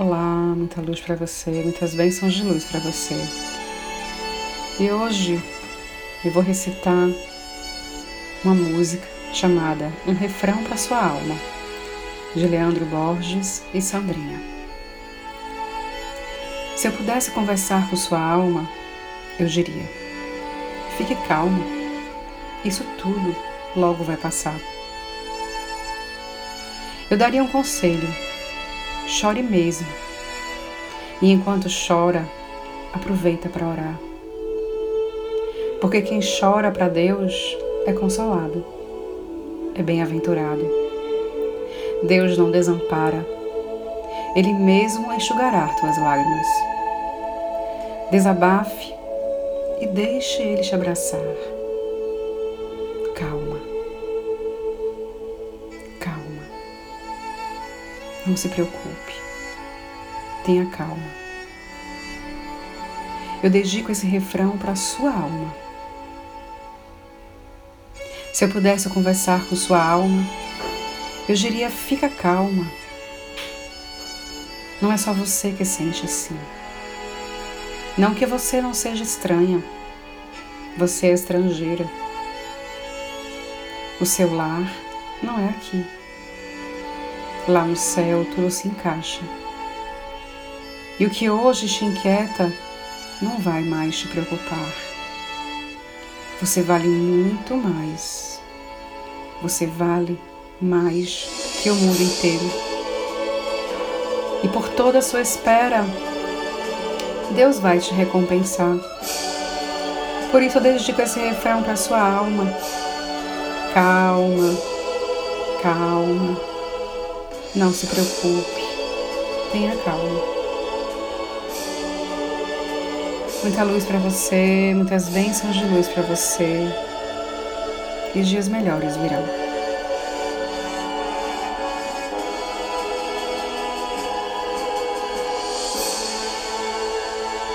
Olá, muita luz para você, muitas bênçãos de luz para você. E hoje eu vou recitar uma música chamada Um Refrão para Sua Alma, de Leandro Borges e Sandrinha. Se eu pudesse conversar com sua alma, eu diria: fique calma, isso tudo logo vai passar. Eu daria um conselho chore mesmo. E enquanto chora, aproveita para orar. Porque quem chora para Deus é consolado, é bem-aventurado. Deus não desampara, Ele mesmo enxugará tuas lágrimas. Desabafe e deixe Ele te abraçar. Calma. Não se preocupe. Tenha calma. Eu dedico esse refrão para a sua alma. Se eu pudesse conversar com sua alma, eu diria: fica calma. Não é só você que sente assim. Não que você não seja estranha. Você é estrangeira. O seu lar não é aqui. Lá no céu tudo se encaixa. E o que hoje te inquieta não vai mais te preocupar. Você vale muito mais. Você vale mais que o mundo inteiro. E por toda a sua espera, Deus vai te recompensar. Por isso eu dedico esse refrão para sua alma. Calma, calma. Não se preocupe, tenha calma. Muita luz para você, muitas bênçãos de luz para você e dias melhores virão.